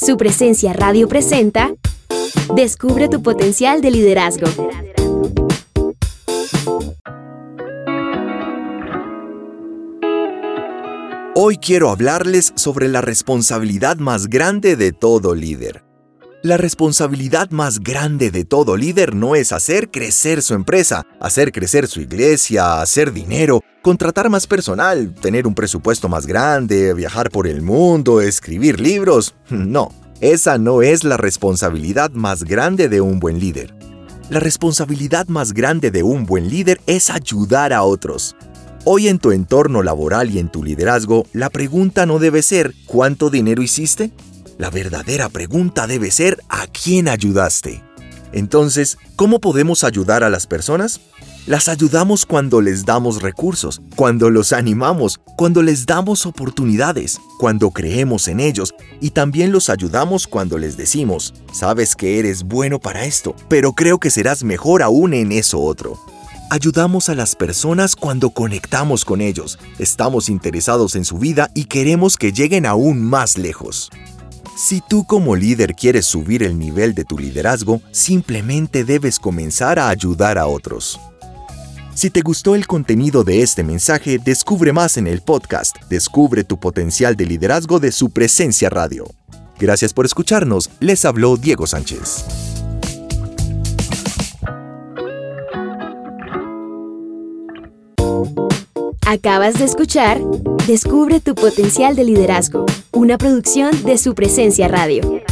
Su presencia radio presenta Descubre tu potencial de liderazgo. Hoy quiero hablarles sobre la responsabilidad más grande de todo líder. La responsabilidad más grande de todo líder no es hacer crecer su empresa, hacer crecer su iglesia, hacer dinero, contratar más personal, tener un presupuesto más grande, viajar por el mundo, escribir libros. No, esa no es la responsabilidad más grande de un buen líder. La responsabilidad más grande de un buen líder es ayudar a otros. Hoy en tu entorno laboral y en tu liderazgo, la pregunta no debe ser ¿cuánto dinero hiciste? La verdadera pregunta debe ser ¿a quién ayudaste? Entonces, ¿cómo podemos ayudar a las personas? Las ayudamos cuando les damos recursos, cuando los animamos, cuando les damos oportunidades, cuando creemos en ellos y también los ayudamos cuando les decimos, sabes que eres bueno para esto, pero creo que serás mejor aún en eso otro. Ayudamos a las personas cuando conectamos con ellos, estamos interesados en su vida y queremos que lleguen aún más lejos. Si tú como líder quieres subir el nivel de tu liderazgo, simplemente debes comenzar a ayudar a otros. Si te gustó el contenido de este mensaje, descubre más en el podcast Descubre tu potencial de liderazgo de su presencia radio. Gracias por escucharnos, les habló Diego Sánchez. Acabas de escuchar Descubre tu potencial de liderazgo, una producción de su presencia radio.